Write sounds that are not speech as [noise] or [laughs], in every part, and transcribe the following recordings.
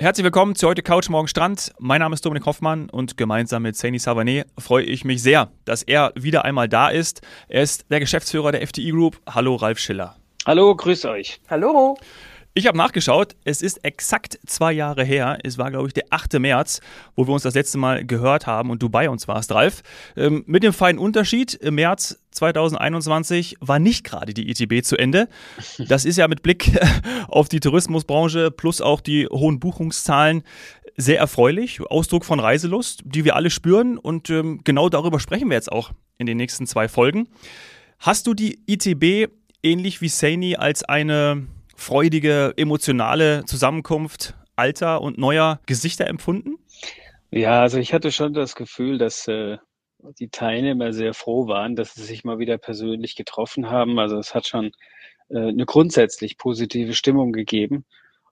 Herzlich willkommen zu heute Couch Morgen Strand. Mein Name ist Dominik Hoffmann und gemeinsam mit Saini Savané freue ich mich sehr, dass er wieder einmal da ist. Er ist der Geschäftsführer der FTI Group. Hallo Ralf Schiller. Hallo, grüß euch. Hallo. Ich habe nachgeschaut, es ist exakt zwei Jahre her. Es war, glaube ich, der 8. März, wo wir uns das letzte Mal gehört haben und du bei uns warst, Ralf. Ähm, mit dem feinen Unterschied, im März 2021 war nicht gerade die ITB zu Ende. Das ist ja mit Blick [laughs] auf die Tourismusbranche plus auch die hohen Buchungszahlen sehr erfreulich. Ausdruck von Reiselust, die wir alle spüren und ähm, genau darüber sprechen wir jetzt auch in den nächsten zwei Folgen. Hast du die ITB ähnlich wie Saini als eine freudige, emotionale Zusammenkunft alter und neuer Gesichter empfunden? Ja, also ich hatte schon das Gefühl, dass äh, die Teilnehmer sehr froh waren, dass sie sich mal wieder persönlich getroffen haben. Also es hat schon äh, eine grundsätzlich positive Stimmung gegeben.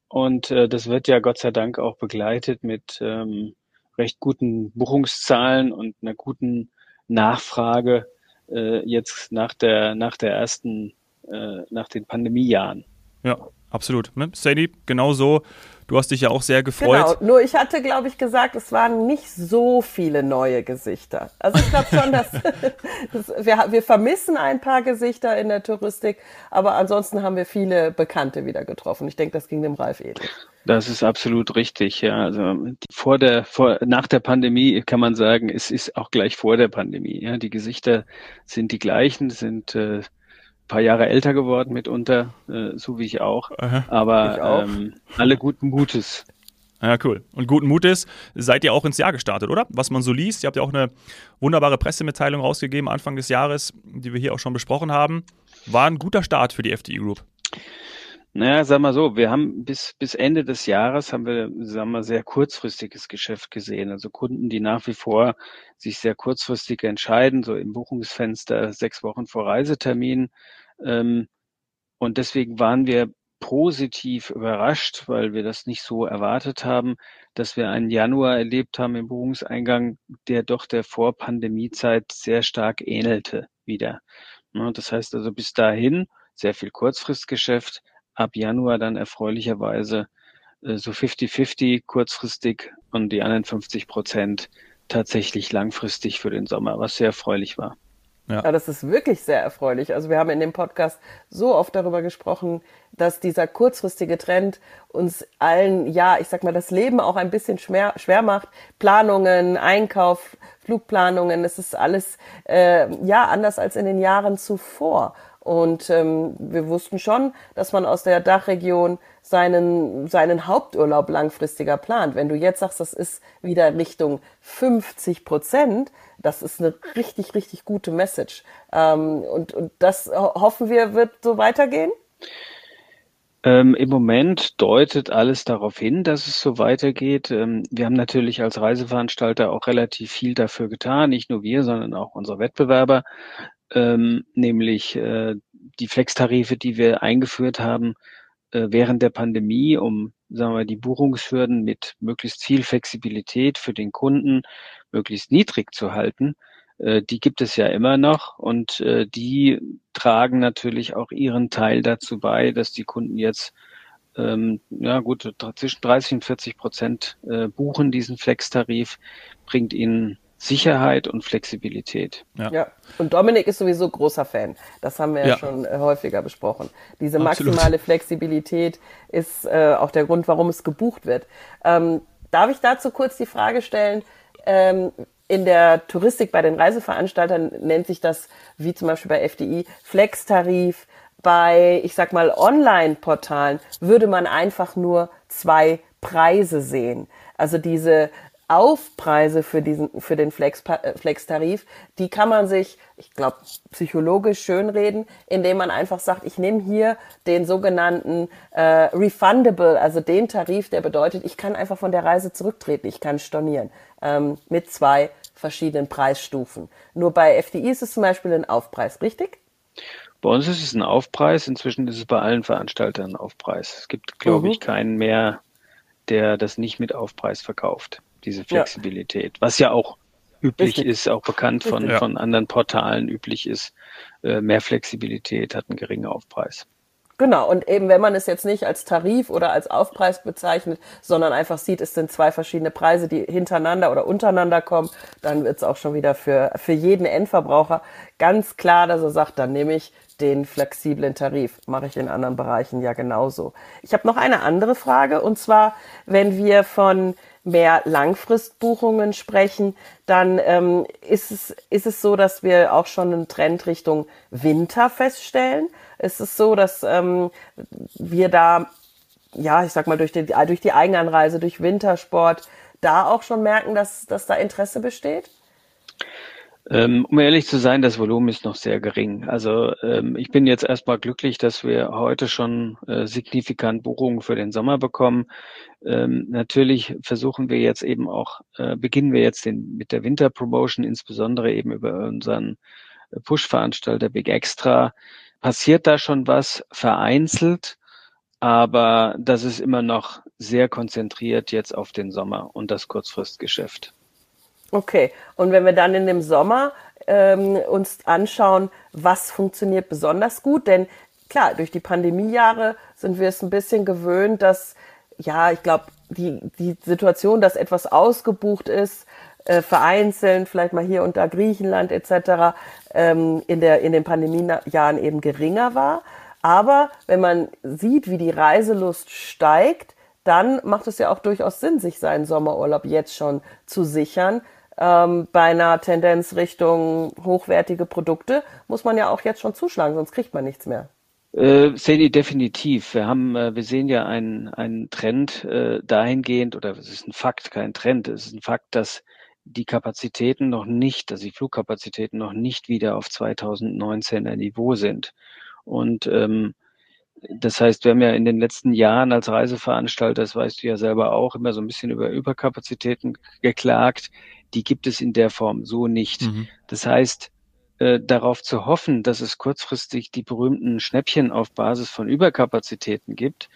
Und äh, das wird ja Gott sei Dank auch begleitet mit ähm, recht guten Buchungszahlen und einer guten Nachfrage äh, jetzt nach der nach der ersten äh, nach den Pandemiejahren. Ja, absolut. Ne? Sadie, genau so. Du hast dich ja auch sehr gefreut. Genau, nur ich hatte, glaube ich, gesagt, es waren nicht so viele neue Gesichter. Also ich glaube schon, dass, [laughs] dass wir, wir vermissen ein paar Gesichter in der Touristik, aber ansonsten haben wir viele Bekannte wieder getroffen. Ich denke, das ging dem Ralf ähnlich. Das ist absolut richtig, ja. Also vor der, vor, nach der Pandemie kann man sagen, es ist auch gleich vor der Pandemie. Ja, die Gesichter sind die gleichen, sind äh, paar Jahre älter geworden mitunter, äh, so wie ich auch. Aha, Aber ich auch. Ähm, alle guten Mutes. Ja, cool. Und guten Mutes seid ihr auch ins Jahr gestartet, oder? Was man so liest. Ihr habt ja auch eine wunderbare Pressemitteilung rausgegeben Anfang des Jahres, die wir hier auch schon besprochen haben. War ein guter Start für die FDI Group. Naja, sag mal so, wir haben bis, bis Ende des Jahres haben wir, sagen wir, sehr kurzfristiges Geschäft gesehen. Also Kunden, die nach wie vor sich sehr kurzfristig entscheiden, so im Buchungsfenster sechs Wochen vor Reisetermin. Ähm, und deswegen waren wir positiv überrascht, weil wir das nicht so erwartet haben, dass wir einen Januar erlebt haben im Buchungseingang, der doch der Vorpandemiezeit sehr stark ähnelte wieder. Das heißt also bis dahin sehr viel Kurzfristgeschäft, ab Januar dann erfreulicherweise äh, so 50-50 kurzfristig und die anderen 50 Prozent tatsächlich langfristig für den Sommer, was sehr erfreulich war. Ja. ja, das ist wirklich sehr erfreulich. Also wir haben in dem Podcast so oft darüber gesprochen, dass dieser kurzfristige Trend uns allen, ja, ich sag mal, das Leben auch ein bisschen schwer, schwer macht. Planungen, Einkauf, Flugplanungen, es ist alles äh, ja anders als in den Jahren zuvor. Und ähm, wir wussten schon, dass man aus der Dachregion seinen, seinen Haupturlaub langfristiger plant. Wenn du jetzt sagst, das ist wieder Richtung 50 Prozent, das ist eine richtig, richtig gute Message. Ähm, und, und das hoffen wir, wird so weitergehen? Ähm, Im Moment deutet alles darauf hin, dass es so weitergeht. Ähm, wir haben natürlich als Reiseveranstalter auch relativ viel dafür getan, nicht nur wir, sondern auch unsere Wettbewerber ähm, nämlich äh, die Flex-Tarife, die wir eingeführt haben äh, während der Pandemie, um sagen wir, die Buchungshürden mit möglichst viel Flexibilität für den Kunden möglichst niedrig zu halten. Äh, die gibt es ja immer noch und äh, die tragen natürlich auch ihren Teil dazu bei, dass die Kunden jetzt ähm, ja gut zwischen 30 und 40 Prozent äh, buchen diesen Flex-Tarif, bringt ihnen Sicherheit und Flexibilität. Ja. ja. Und Dominik ist sowieso großer Fan. Das haben wir ja, ja schon äh, häufiger besprochen. Diese maximale Absolut. Flexibilität ist äh, auch der Grund, warum es gebucht wird. Ähm, darf ich dazu kurz die Frage stellen? Ähm, in der Touristik bei den Reiseveranstaltern nennt sich das, wie zum Beispiel bei FDI, Flex-Tarif. Bei, ich sag mal, Online-Portalen würde man einfach nur zwei Preise sehen. Also diese Aufpreise für diesen für den Flex äh, Flex-Tarif, die kann man sich, ich glaube, psychologisch schönreden, indem man einfach sagt, ich nehme hier den sogenannten äh, refundable, also den Tarif, der bedeutet, ich kann einfach von der Reise zurücktreten, ich kann stornieren ähm, mit zwei verschiedenen Preisstufen. Nur bei FDI ist es zum Beispiel ein Aufpreis, richtig? Bei uns ist es ein Aufpreis, inzwischen ist es bei allen Veranstaltern ein Aufpreis. Es gibt, glaube mhm. ich, keinen mehr, der das nicht mit Aufpreis verkauft diese Flexibilität, ja. was ja auch üblich Richtig. ist, auch bekannt von, ja. von anderen Portalen üblich ist. Äh, mehr Flexibilität hat einen geringen Aufpreis. Genau, und eben wenn man es jetzt nicht als Tarif oder als Aufpreis bezeichnet, sondern einfach sieht, es sind zwei verschiedene Preise, die hintereinander oder untereinander kommen, dann wird es auch schon wieder für, für jeden Endverbraucher ganz klar, dass er sagt, dann nehme ich den flexiblen Tarif. Mache ich in anderen Bereichen ja genauso. Ich habe noch eine andere Frage, und zwar, wenn wir von mehr Langfristbuchungen sprechen, dann ähm, ist, es, ist es so, dass wir auch schon einen Trend Richtung Winter feststellen. Ist es so, dass ähm, wir da, ja, ich sag mal, durch die, durch die Eigenanreise, durch Wintersport, da auch schon merken, dass, dass da Interesse besteht? Ähm, um ehrlich zu sein, das Volumen ist noch sehr gering. Also ähm, ich bin jetzt erstmal glücklich, dass wir heute schon äh, signifikant Buchungen für den Sommer bekommen. Ähm, natürlich versuchen wir jetzt eben auch, äh, beginnen wir jetzt den, mit der Winterpromotion, insbesondere eben über unseren Push-Veranstalter Big Extra. Passiert da schon was vereinzelt, aber das ist immer noch sehr konzentriert jetzt auf den Sommer und das Kurzfristgeschäft. Okay, und wenn wir dann in dem Sommer ähm, uns anschauen, was funktioniert besonders gut, denn klar, durch die Pandemiejahre sind wir es ein bisschen gewöhnt, dass, ja, ich glaube, die, die Situation, dass etwas ausgebucht ist, äh, vereinzelt, vielleicht mal hier und da Griechenland etc., ähm, in, der, in den Pandemiejahren eben geringer war. Aber wenn man sieht, wie die Reiselust steigt, dann macht es ja auch durchaus Sinn, sich seinen Sommerurlaub jetzt schon zu sichern, ähm, bei einer Tendenz Richtung hochwertige Produkte muss man ja auch jetzt schon zuschlagen, sonst kriegt man nichts mehr. Äh, Seni, definitiv. Wir haben, äh, wir sehen ja einen, einen Trend äh, dahingehend, oder es ist ein Fakt, kein Trend, es ist ein Fakt, dass die Kapazitäten noch nicht, also die Flugkapazitäten noch nicht wieder auf 2019er Niveau sind. Und ähm, das heißt, wir haben ja in den letzten Jahren als Reiseveranstalter, das weißt du ja selber auch, immer so ein bisschen über Überkapazitäten geklagt die gibt es in der Form so nicht. Mhm. Das heißt, äh, darauf zu hoffen, dass es kurzfristig die berühmten Schnäppchen auf Basis von Überkapazitäten gibt,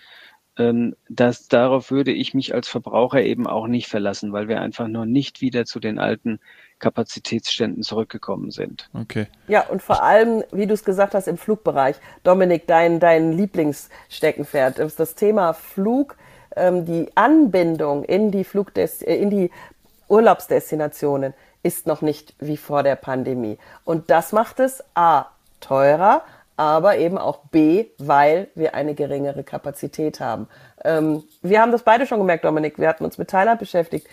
ähm, das, darauf würde ich mich als Verbraucher eben auch nicht verlassen, weil wir einfach noch nicht wieder zu den alten Kapazitätsständen zurückgekommen sind. Okay. Ja, und vor allem, wie du es gesagt hast, im Flugbereich. Dominik, dein, dein Lieblingssteckenpferd ist das Thema Flug, ähm, die Anbindung in die Flugdes äh, in die Urlaubsdestinationen ist noch nicht wie vor der Pandemie. Und das macht es A teurer, aber eben auch B, weil wir eine geringere Kapazität haben. Ähm, wir haben das beide schon gemerkt, Dominik. Wir hatten uns mit Thailand beschäftigt.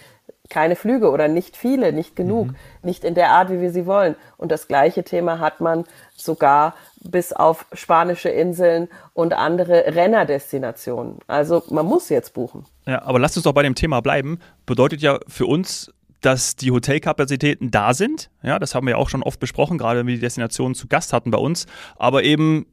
Keine Flüge oder nicht viele, nicht genug, mhm. nicht in der Art, wie wir sie wollen. Und das gleiche Thema hat man sogar bis auf spanische Inseln und andere Rennerdestinationen. Also man muss jetzt buchen. Ja, aber lasst uns doch bei dem Thema bleiben. Bedeutet ja für uns, dass die Hotelkapazitäten da sind. Ja, das haben wir ja auch schon oft besprochen, gerade wenn wir die Destinationen zu Gast hatten bei uns. Aber eben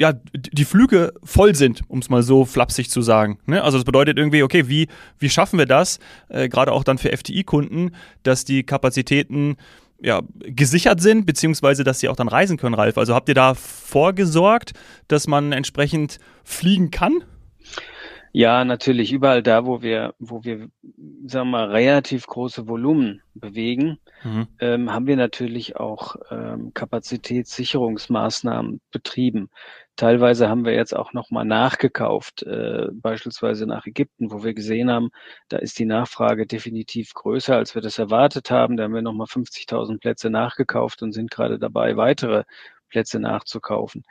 ja, die Flüge voll sind, um es mal so flapsig zu sagen. Ne? Also das bedeutet irgendwie, okay, wie, wie schaffen wir das, äh, gerade auch dann für FTI-Kunden, dass die Kapazitäten ja, gesichert sind, beziehungsweise dass sie auch dann reisen können, Ralf. Also habt ihr da vorgesorgt, dass man entsprechend fliegen kann? Ja, natürlich. Überall da, wo wir, wo wir, sagen wir mal, relativ große Volumen bewegen, mhm. ähm, haben wir natürlich auch ähm, Kapazitätssicherungsmaßnahmen betrieben. Teilweise haben wir jetzt auch nochmal nachgekauft, äh, beispielsweise nach Ägypten, wo wir gesehen haben, da ist die Nachfrage definitiv größer, als wir das erwartet haben. Da haben wir nochmal 50.000 Plätze nachgekauft und sind gerade dabei, weitere Plätze nachzukaufen.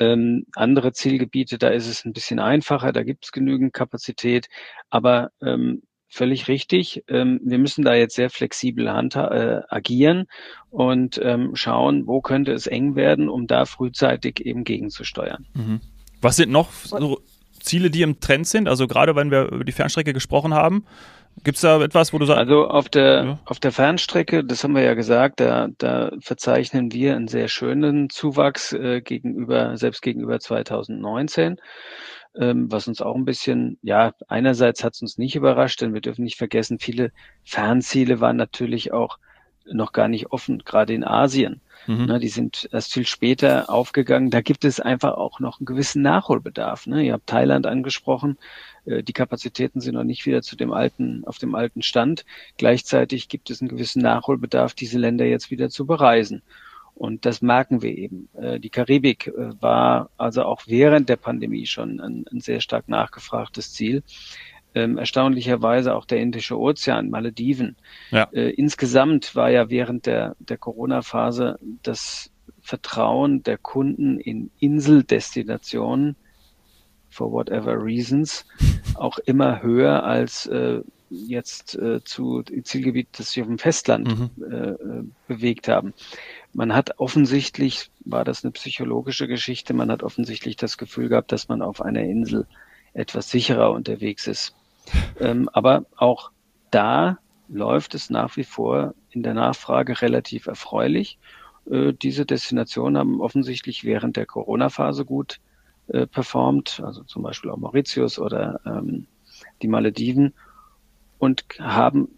Ähm, andere Zielgebiete, da ist es ein bisschen einfacher, da gibt es genügend Kapazität, aber ähm, völlig richtig. Ähm, wir müssen da jetzt sehr flexibel hand, äh, agieren und ähm, schauen, wo könnte es eng werden, um da frühzeitig eben gegenzusteuern. Mhm. Was sind noch so Ziele, die im Trend sind? Also gerade wenn wir über die Fernstrecke gesprochen haben, Gibt es da etwas, wo du sagst? Also auf der, ja. auf der Fernstrecke, das haben wir ja gesagt, da, da verzeichnen wir einen sehr schönen Zuwachs äh, gegenüber, selbst gegenüber 2019 ähm, was uns auch ein bisschen, ja, einerseits hat es uns nicht überrascht, denn wir dürfen nicht vergessen, viele Fernziele waren natürlich auch noch gar nicht offen, gerade in Asien. Mhm. Ne, die sind erst viel später aufgegangen. Da gibt es einfach auch noch einen gewissen Nachholbedarf. Ne? Ihr habt Thailand angesprochen. Äh, die Kapazitäten sind noch nicht wieder zu dem alten, auf dem alten Stand. Gleichzeitig gibt es einen gewissen Nachholbedarf, diese Länder jetzt wieder zu bereisen. Und das merken wir eben. Äh, die Karibik äh, war also auch während der Pandemie schon ein, ein sehr stark nachgefragtes Ziel. Ähm, erstaunlicherweise auch der Indische Ozean, Malediven. Ja. Äh, insgesamt war ja während der, der Corona-Phase das Vertrauen der Kunden in Inseldestinationen for whatever reasons [laughs] auch immer höher als äh, jetzt äh, zu Zielgebiet, das sich auf dem Festland mhm. bewegt haben. Man hat offensichtlich, war das eine psychologische Geschichte, man hat offensichtlich das Gefühl gehabt, dass man auf einer Insel etwas sicherer unterwegs ist. Ähm, aber auch da läuft es nach wie vor in der Nachfrage relativ erfreulich. Äh, diese Destinationen haben offensichtlich während der Corona-Phase gut äh, performt, also zum Beispiel auch Mauritius oder ähm, die Malediven und haben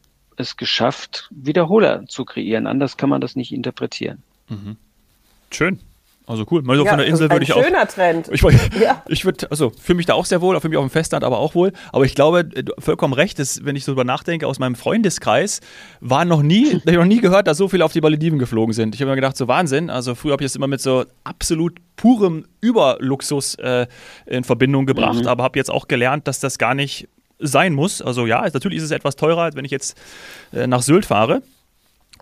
es geschafft, Wiederholer zu kreieren. Anders kann man das nicht interpretieren. Mhm. Schön. Also cool. Mal so ja, von der Insel würde ich auch. Schöner Trend. Ich, [laughs] ja. ich würde, also fühle mich da auch sehr wohl, fühle mich auf dem Festland aber auch wohl. Aber ich glaube, du vollkommen recht, dass, wenn ich so drüber nachdenke, aus meinem Freundeskreis war noch nie, [laughs] ich habe noch nie gehört, dass so viele auf die Malediven geflogen sind. Ich habe mir gedacht, so Wahnsinn. Also früher habe ich das immer mit so absolut purem Überluxus äh, in Verbindung gebracht, mhm. aber habe jetzt auch gelernt, dass das gar nicht sein muss. Also ja, natürlich ist es etwas teurer, als wenn ich jetzt äh, nach Sylt fahre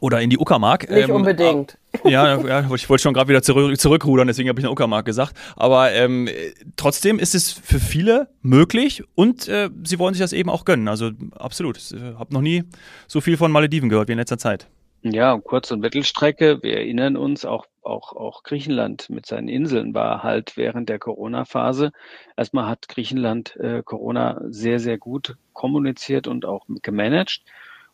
oder in die Uckermark. Nicht ähm, unbedingt. Ja, ja, ich wollte schon gerade wieder zurück, zurückrudern, deswegen habe ich eine Uckermark gesagt. Aber ähm, trotzdem ist es für viele möglich und äh, sie wollen sich das eben auch gönnen. Also absolut. Ich äh, habe noch nie so viel von Malediven gehört wie in letzter Zeit. Ja, Kurz- und Mittelstrecke. Wir erinnern uns, auch, auch, auch Griechenland mit seinen Inseln war halt während der Corona-Phase. Erstmal hat Griechenland äh, Corona sehr, sehr gut kommuniziert und auch gemanagt.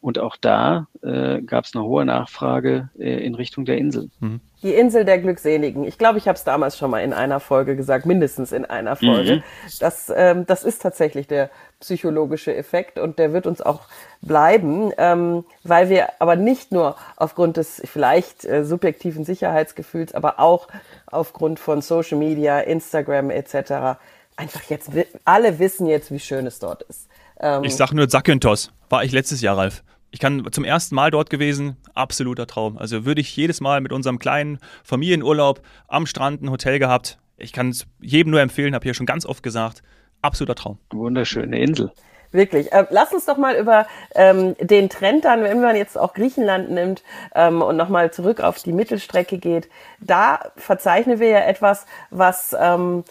Und auch da äh, gab es eine hohe Nachfrage äh, in Richtung der Insel. Mhm. Die Insel der Glückseligen. Ich glaube, ich habe es damals schon mal in einer Folge gesagt, mindestens in einer Folge. Mhm. Das, ähm, das ist tatsächlich der psychologische Effekt und der wird uns auch bleiben, ähm, weil wir aber nicht nur aufgrund des vielleicht äh, subjektiven Sicherheitsgefühls, aber auch aufgrund von Social Media, Instagram etc. einfach jetzt alle wissen jetzt, wie schön es dort ist. Ähm, ich sag nur Zakynthos. War ich letztes Jahr, Ralf. Ich kann zum ersten Mal dort gewesen, absoluter Traum. Also würde ich jedes Mal mit unserem kleinen Familienurlaub am Strand ein Hotel gehabt. Ich kann es jedem nur empfehlen, habe hier schon ganz oft gesagt, absoluter Traum. Wunderschöne Insel. Wirklich. Äh, lass uns doch mal über ähm, den Trend dann, wenn man jetzt auch Griechenland nimmt ähm, und nochmal zurück auf die Mittelstrecke geht, da verzeichnen wir ja etwas, was ähm,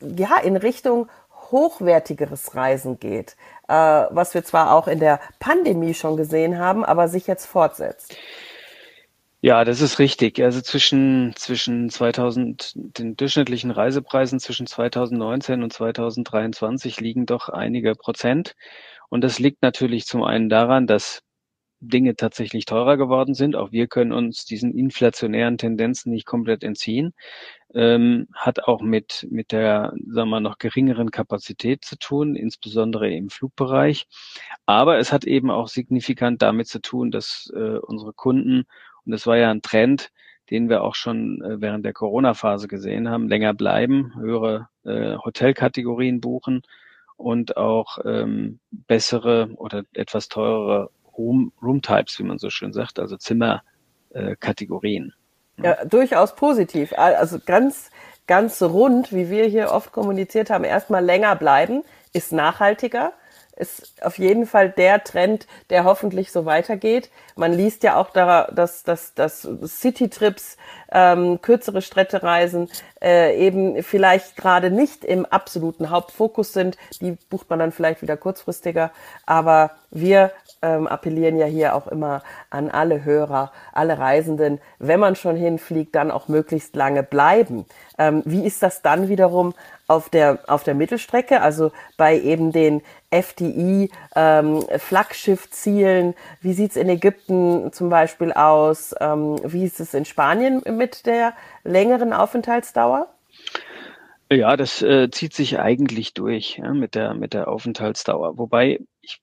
ja in Richtung hochwertigeres Reisen geht, äh, was wir zwar auch in der Pandemie schon gesehen haben, aber sich jetzt fortsetzt. Ja, das ist richtig. Also zwischen, zwischen 2000, den durchschnittlichen Reisepreisen zwischen 2019 und 2023 liegen doch einige Prozent. Und das liegt natürlich zum einen daran, dass Dinge tatsächlich teurer geworden sind. Auch wir können uns diesen inflationären Tendenzen nicht komplett entziehen ähm, hat auch mit, mit der, sagen wir, noch geringeren Kapazität zu tun, insbesondere im Flugbereich. Aber es hat eben auch signifikant damit zu tun, dass äh, unsere Kunden, und das war ja ein Trend, den wir auch schon äh, während der Corona-Phase gesehen haben, länger bleiben, höhere äh, Hotelkategorien buchen und auch ähm, bessere oder etwas teurere Room, Room Types, wie man so schön sagt, also Zimmerkategorien. Äh, ja, durchaus positiv. Also ganz, ganz rund, wie wir hier oft kommuniziert haben, erstmal länger bleiben, ist nachhaltiger ist auf jeden Fall der Trend, der hoffentlich so weitergeht. Man liest ja auch da, dass, dass, dass City-Trips, ähm, kürzere Städtereisen äh, eben vielleicht gerade nicht im absoluten Hauptfokus sind. Die bucht man dann vielleicht wieder kurzfristiger. Aber wir ähm, appellieren ja hier auch immer an alle Hörer, alle Reisenden, wenn man schon hinfliegt, dann auch möglichst lange bleiben. Ähm, wie ist das dann wiederum auf der, auf der Mittelstrecke, also bei eben den FDI ähm? Wie sieht's in Ägypten zum Beispiel aus? Ähm, wie ist es in Spanien mit der längeren Aufenthaltsdauer? Ja, das äh, zieht sich eigentlich durch ja, mit der mit der Aufenthaltsdauer. Wobei ich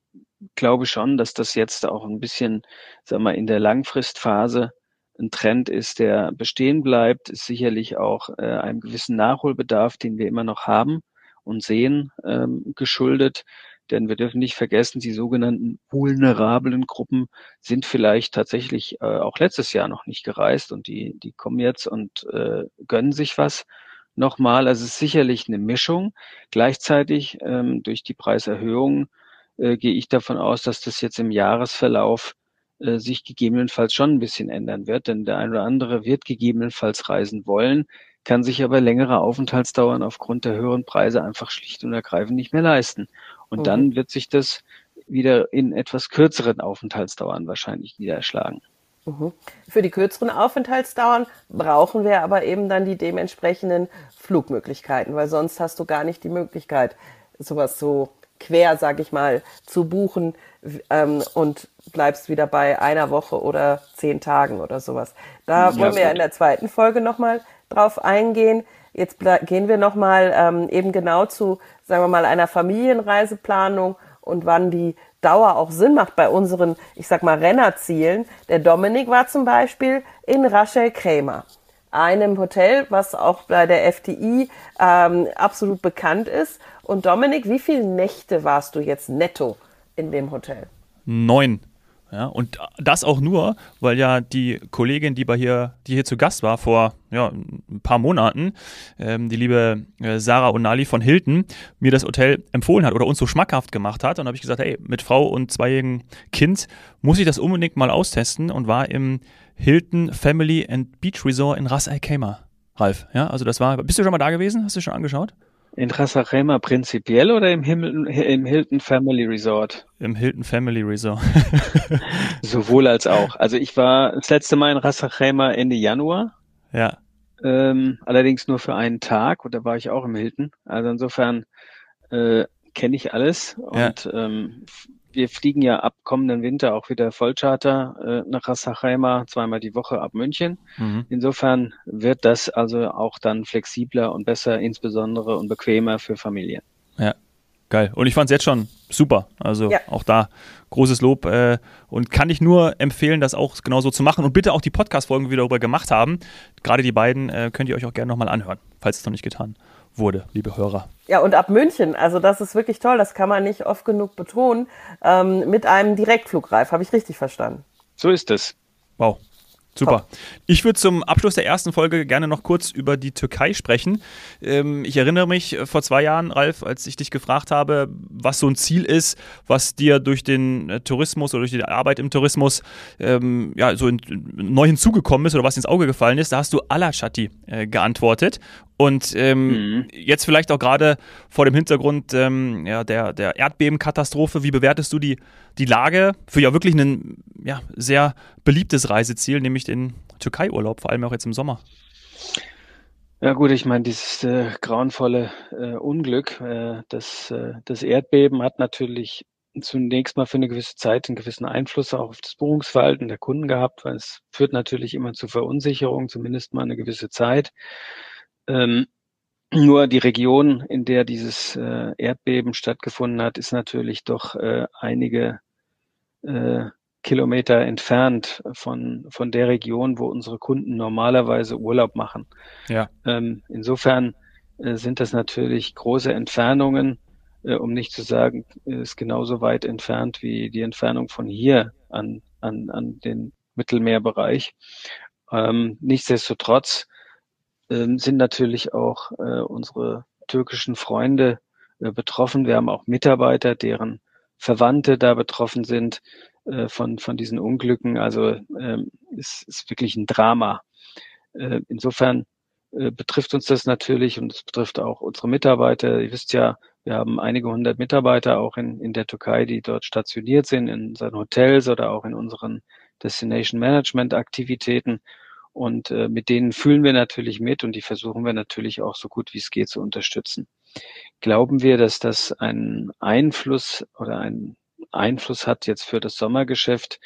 glaube schon, dass das jetzt auch ein bisschen, sag mal, in der Langfristphase ein Trend ist, der bestehen bleibt, ist sicherlich auch äh, einem gewissen Nachholbedarf, den wir immer noch haben und sehen, ähm, geschuldet. Denn wir dürfen nicht vergessen, die sogenannten vulnerablen Gruppen sind vielleicht tatsächlich äh, auch letztes Jahr noch nicht gereist und die, die kommen jetzt und äh, gönnen sich was nochmal. Also es ist sicherlich eine Mischung. Gleichzeitig ähm, durch die Preiserhöhung äh, gehe ich davon aus, dass das jetzt im Jahresverlauf sich gegebenenfalls schon ein bisschen ändern wird, denn der eine oder andere wird gegebenenfalls reisen wollen, kann sich aber längere Aufenthaltsdauern aufgrund der höheren Preise einfach schlicht und ergreifend nicht mehr leisten. Und mhm. dann wird sich das wieder in etwas kürzeren Aufenthaltsdauern wahrscheinlich niederschlagen. Mhm. Für die kürzeren Aufenthaltsdauern brauchen wir aber eben dann die dementsprechenden Flugmöglichkeiten, weil sonst hast du gar nicht die Möglichkeit, sowas so quer, sag ich mal, zu buchen ähm, und bleibst wieder bei einer Woche oder zehn Tagen oder sowas. Da ja, wollen wir ja in der zweiten Folge nochmal drauf eingehen. Jetzt gehen wir nochmal ähm, eben genau zu, sagen wir mal, einer Familienreiseplanung und wann die Dauer auch Sinn macht bei unseren, ich sag mal, Rennerzielen. Der Dominik war zum Beispiel in Rachel Krämer, einem Hotel, was auch bei der FDI ähm, absolut bekannt ist. Und Dominik, wie viele Nächte warst du jetzt netto in dem Hotel? Neun. Ja, und das auch nur, weil ja die Kollegin, die bei hier, die hier zu Gast war vor ja, ein paar Monaten, ähm, die liebe äh, Sarah Onali von Hilton, mir das Hotel empfohlen hat oder uns so schmackhaft gemacht hat. Und habe ich gesagt, hey, mit Frau und zweijährigem Kind muss ich das unbedingt mal austesten und war im Hilton Family and Beach Resort in Ras Al Khaimah. Ralf, ja, also das war, bist du schon mal da gewesen? Hast du schon angeschaut? In Ras Al Khaimah prinzipiell oder im, Himmel, im Hilton Family Resort? Im Hilton Family Resort. [laughs] [laughs] Sowohl als auch. Also ich war das letzte Mal in Ras Al Khaimah Ende Januar. Ja. Ähm, allerdings nur für einen Tag und da war ich auch im Hilton. Also insofern äh, kenne ich alles und ja. ähm, wir fliegen ja ab kommenden Winter auch wieder Vollcharter äh, nach Rassachheima, zweimal die Woche ab München. Mhm. Insofern wird das also auch dann flexibler und besser, insbesondere und bequemer für Familien. Ja, geil. Und ich fand es jetzt schon super. Also ja. auch da großes Lob äh, und kann ich nur empfehlen, das auch genauso zu machen und bitte auch die Podcast-Folgen, die wir darüber gemacht haben. Gerade die beiden äh, könnt ihr euch auch gerne nochmal anhören, falls es noch nicht getan habt wurde, liebe Hörer. Ja, und ab München, also das ist wirklich toll, das kann man nicht oft genug betonen, ähm, mit einem Direktflug, Ralf, habe ich richtig verstanden. So ist es. Wow. Super. Top. Ich würde zum Abschluss der ersten Folge gerne noch kurz über die Türkei sprechen. Ähm, ich erinnere mich äh, vor zwei Jahren, Ralf, als ich dich gefragt habe, was so ein Ziel ist, was dir durch den äh, Tourismus oder durch die Arbeit im Tourismus ähm, ja, so in, neu hinzugekommen ist oder was ins Auge gefallen ist. Da hast du Alachati äh, geantwortet. Und ähm, mhm. jetzt vielleicht auch gerade vor dem Hintergrund ähm, ja, der, der Erdbebenkatastrophe, wie bewertest du die, die Lage für ja wirklich ein ja, sehr beliebtes Reiseziel, nämlich den Türkei-Urlaub, vor allem auch jetzt im Sommer? Ja gut, ich meine, dieses äh, grauenvolle äh, Unglück, äh, das, äh, das Erdbeben hat natürlich zunächst mal für eine gewisse Zeit einen gewissen Einfluss auch auf das Buchungsverhalten der Kunden gehabt, weil es führt natürlich immer zu Verunsicherung, zumindest mal eine gewisse Zeit. Ähm, nur die Region, in der dieses äh, Erdbeben stattgefunden hat, ist natürlich doch äh, einige äh, Kilometer entfernt von, von der Region, wo unsere Kunden normalerweise Urlaub machen. Ja. Ähm, insofern äh, sind das natürlich große Entfernungen, äh, um nicht zu sagen, ist genauso weit entfernt wie die Entfernung von hier an, an, an den Mittelmeerbereich. Ähm, nichtsdestotrotz sind natürlich auch äh, unsere türkischen Freunde äh, betroffen. Wir haben auch Mitarbeiter, deren Verwandte da betroffen sind äh, von, von diesen Unglücken. Also ähm, es ist wirklich ein Drama. Äh, insofern äh, betrifft uns das natürlich und es betrifft auch unsere Mitarbeiter. Ihr wisst ja, wir haben einige hundert Mitarbeiter auch in, in der Türkei, die dort stationiert sind, in unseren Hotels oder auch in unseren Destination Management Aktivitäten. Und äh, mit denen fühlen wir natürlich mit und die versuchen wir natürlich auch so gut wie es geht zu unterstützen. Glauben wir, dass das einen Einfluss oder einen Einfluss hat jetzt für das Sommergeschäft?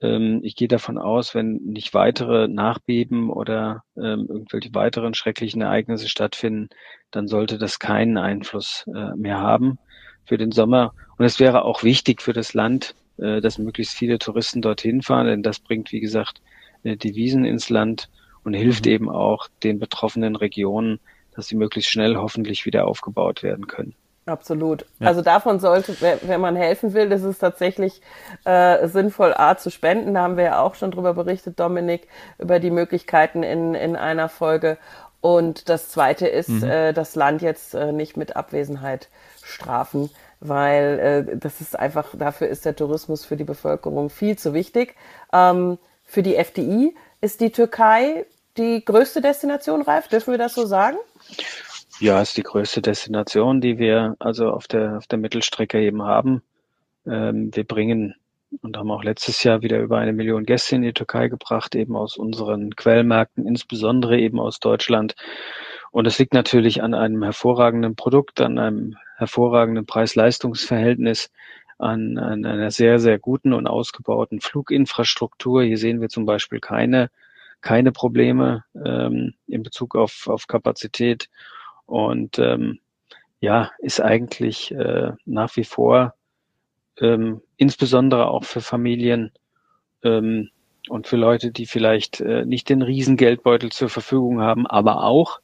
Ähm, ich gehe davon aus, wenn nicht weitere Nachbeben oder ähm, irgendwelche weiteren schrecklichen Ereignisse stattfinden, dann sollte das keinen Einfluss äh, mehr haben für den Sommer. Und es wäre auch wichtig für das Land, äh, dass möglichst viele Touristen dorthin fahren, denn das bringt, wie gesagt, Devisen ins Land und hilft mhm. eben auch den betroffenen Regionen, dass sie möglichst schnell hoffentlich wieder aufgebaut werden können. Absolut. Ja. Also davon sollte, wenn man helfen will, ist es tatsächlich äh, sinnvoll, A zu spenden. Da haben wir ja auch schon drüber berichtet, Dominik, über die Möglichkeiten in, in einer Folge. Und das Zweite ist, mhm. äh, das Land jetzt äh, nicht mit Abwesenheit strafen, weil äh, das ist einfach, dafür ist der Tourismus für die Bevölkerung viel zu wichtig. Ähm, für die FDI ist die Türkei die größte Destination, Ralf, dürfen wir das so sagen? Ja, ist die größte Destination, die wir also auf der, auf der Mittelstrecke eben haben. Ähm, wir bringen und haben auch letztes Jahr wieder über eine Million Gäste in die Türkei gebracht, eben aus unseren Quellmärkten, insbesondere eben aus Deutschland. Und es liegt natürlich an einem hervorragenden Produkt, an einem hervorragenden Preis-Leistungs-Verhältnis, an, an einer sehr, sehr guten und ausgebauten Fluginfrastruktur. Hier sehen wir zum Beispiel keine, keine Probleme ähm, in Bezug auf, auf Kapazität und ähm, ja, ist eigentlich äh, nach wie vor ähm, insbesondere auch für Familien ähm, und für Leute, die vielleicht äh, nicht den Riesengeldbeutel zur Verfügung haben, aber auch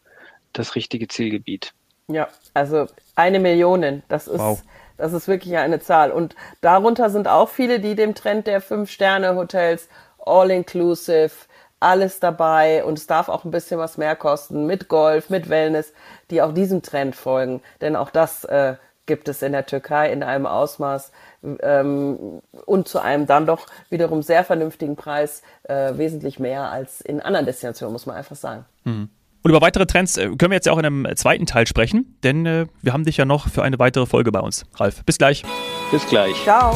das richtige Zielgebiet. Ja, also eine Million, das ist, wow. Das ist wirklich eine Zahl. Und darunter sind auch viele, die dem Trend der Fünf-Sterne-Hotels all-inclusive alles dabei und es darf auch ein bisschen was mehr kosten mit Golf, mit Wellness, die auch diesem Trend folgen. Denn auch das äh, gibt es in der Türkei in einem Ausmaß ähm, und zu einem dann doch wiederum sehr vernünftigen Preis äh, wesentlich mehr als in anderen Destinationen, muss man einfach sagen. Mhm. Und über weitere Trends äh, können wir jetzt ja auch in einem zweiten Teil sprechen, denn äh, wir haben dich ja noch für eine weitere Folge bei uns. Ralf, bis gleich. Bis gleich. Ciao.